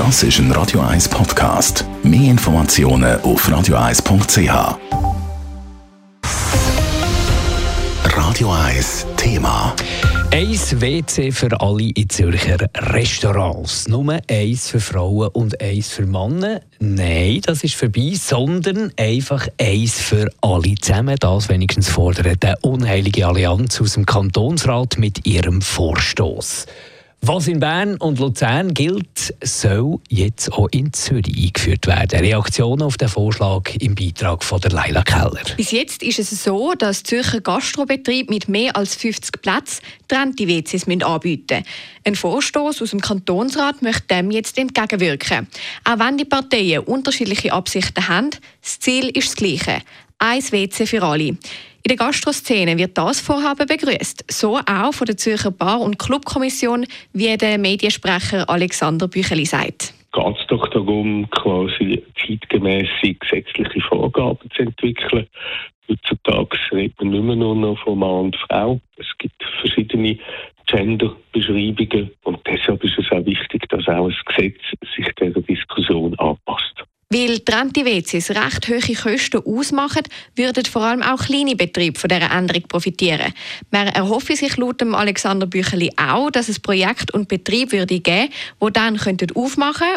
Das ist ein Radio 1 Podcast. Mehr Informationen auf radio1.ch. Radio 1 Thema. Eins WC für alle in Zürcher Restaurants. Nur eins für Frauen und eins für Männer. Nein, das ist vorbei, sondern einfach eins für alle zusammen. Das wenigstens fordert die unheilige Allianz aus dem Kantonsrat mit ihrem Vorstoß. Was in Bern und Luzern gilt, soll jetzt auch in Zürich eingeführt werden. Reaktionen auf den Vorschlag im Beitrag von der Leila Keller. Bis jetzt ist es so, dass Zürcher Gastrobetriebe mit mehr als 50 Plätzen trennte WCs anbieten müssen. Ein Vorstoß aus dem Kantonsrat möchte dem jetzt entgegenwirken. Auch wenn die Parteien unterschiedliche Absichten haben, das Ziel ist das gleiche. Ein WC für alle. In der Gastroszene wird das Vorhaben begrüßt, so auch von der Zürcher Bar- und Clubkommission, wie der Mediensprecher Alexander Bücheli sagt. Geht doch darum, quasi zeitgemäße gesetzliche Vorgaben zu entwickeln. Heutzutage redet man nicht mehr nur noch von Mann und Frau. Es gibt verschiedene Genderbeschreibungen und deshalb ist es auch wichtig, dass auch ein Gesetz sich dieser Diskussion anpasst. Weil trennte WCs recht hohe Kosten ausmachen, würden vor allem auch kleine Betriebe von dieser Änderung profitieren. Man erhoffe sich laut Alexander Bücheli auch, dass es Projekt und Betriebe würde geben, die dann könnten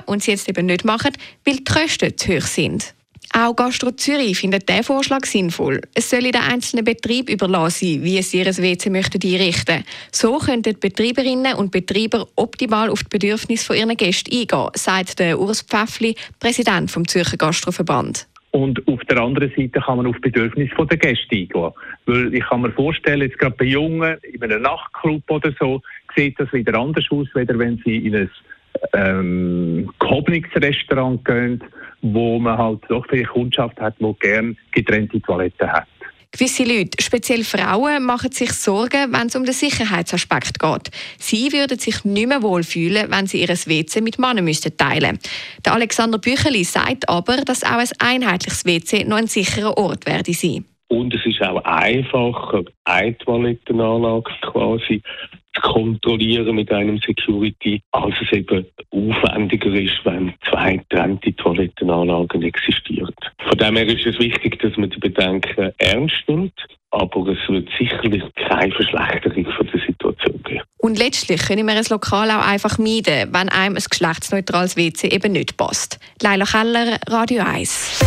und sie jetzt eben nicht machen, weil die Kosten zu hoch sind. Auch Gastro Zürich findet diesen Vorschlag sinnvoll. Es soll den einzelnen Betrieb überlassen sein, wie sie ihr WC möchten einrichten So könnten Betreiberinnen und Betreiber optimal auf die Bedürfnisse von ihren Gästen eingehen, sagt der Urs Pfäffli, Präsident vom Zürcher Gastroverband. Und auf der anderen Seite kann man auf die Bedürfnisse der Gäste eingehen. Weil ich kann mir vorstellen, jetzt gerade bei Jungen, in einem Nachtclub oder so, sieht das wieder anders aus, weder wenn sie in ein ähm, Kobnix-Restaurant gehen, wo man halt doch viele Kundschaft hat, die gerne getrennte Toiletten hat. Gewisse Leute, speziell Frauen, machen sich Sorgen, wenn es um den Sicherheitsaspekt geht. Sie würden sich nicht mehr wohlfühlen, wenn sie ihr WC mit Männern müssten teilen Der Alexander Bücheli sagt aber, dass auch ein einheitliches WC noch ein sicherer Ort werde sein. Und es ist auch einfacher, eine Toilettenanlage quasi kontrollieren mit einem Security, als es eben aufwendiger ist, wenn zwei getrennte Toilettenanlagen existieren. Von dem her ist es wichtig, dass man die Bedenken ernst nimmt, aber es wird sicherlich keine Verschlechterung von der Situation geben. Und letztlich können wir ein Lokal auch einfach meiden, wenn einem ein geschlechtsneutrales WC eben nicht passt. Leila Keller, Radio 1.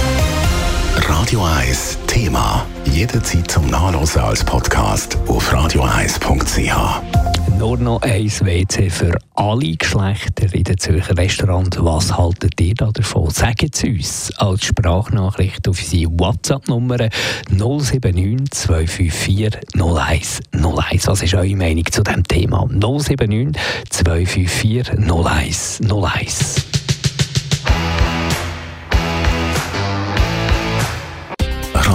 Radio 1 Thema. Jederzeit zum Nachlesen als Podcast auf radio1.ch nur noch ein WC für alle Geschlechter in den Zürcher Restaurant. Was haltet ihr da davon? Sagt es uns als Sprachnachricht auf unsere WhatsApp-Nummer 079 254 01 01. Was ist eure Meinung zu diesem Thema? 079 254 01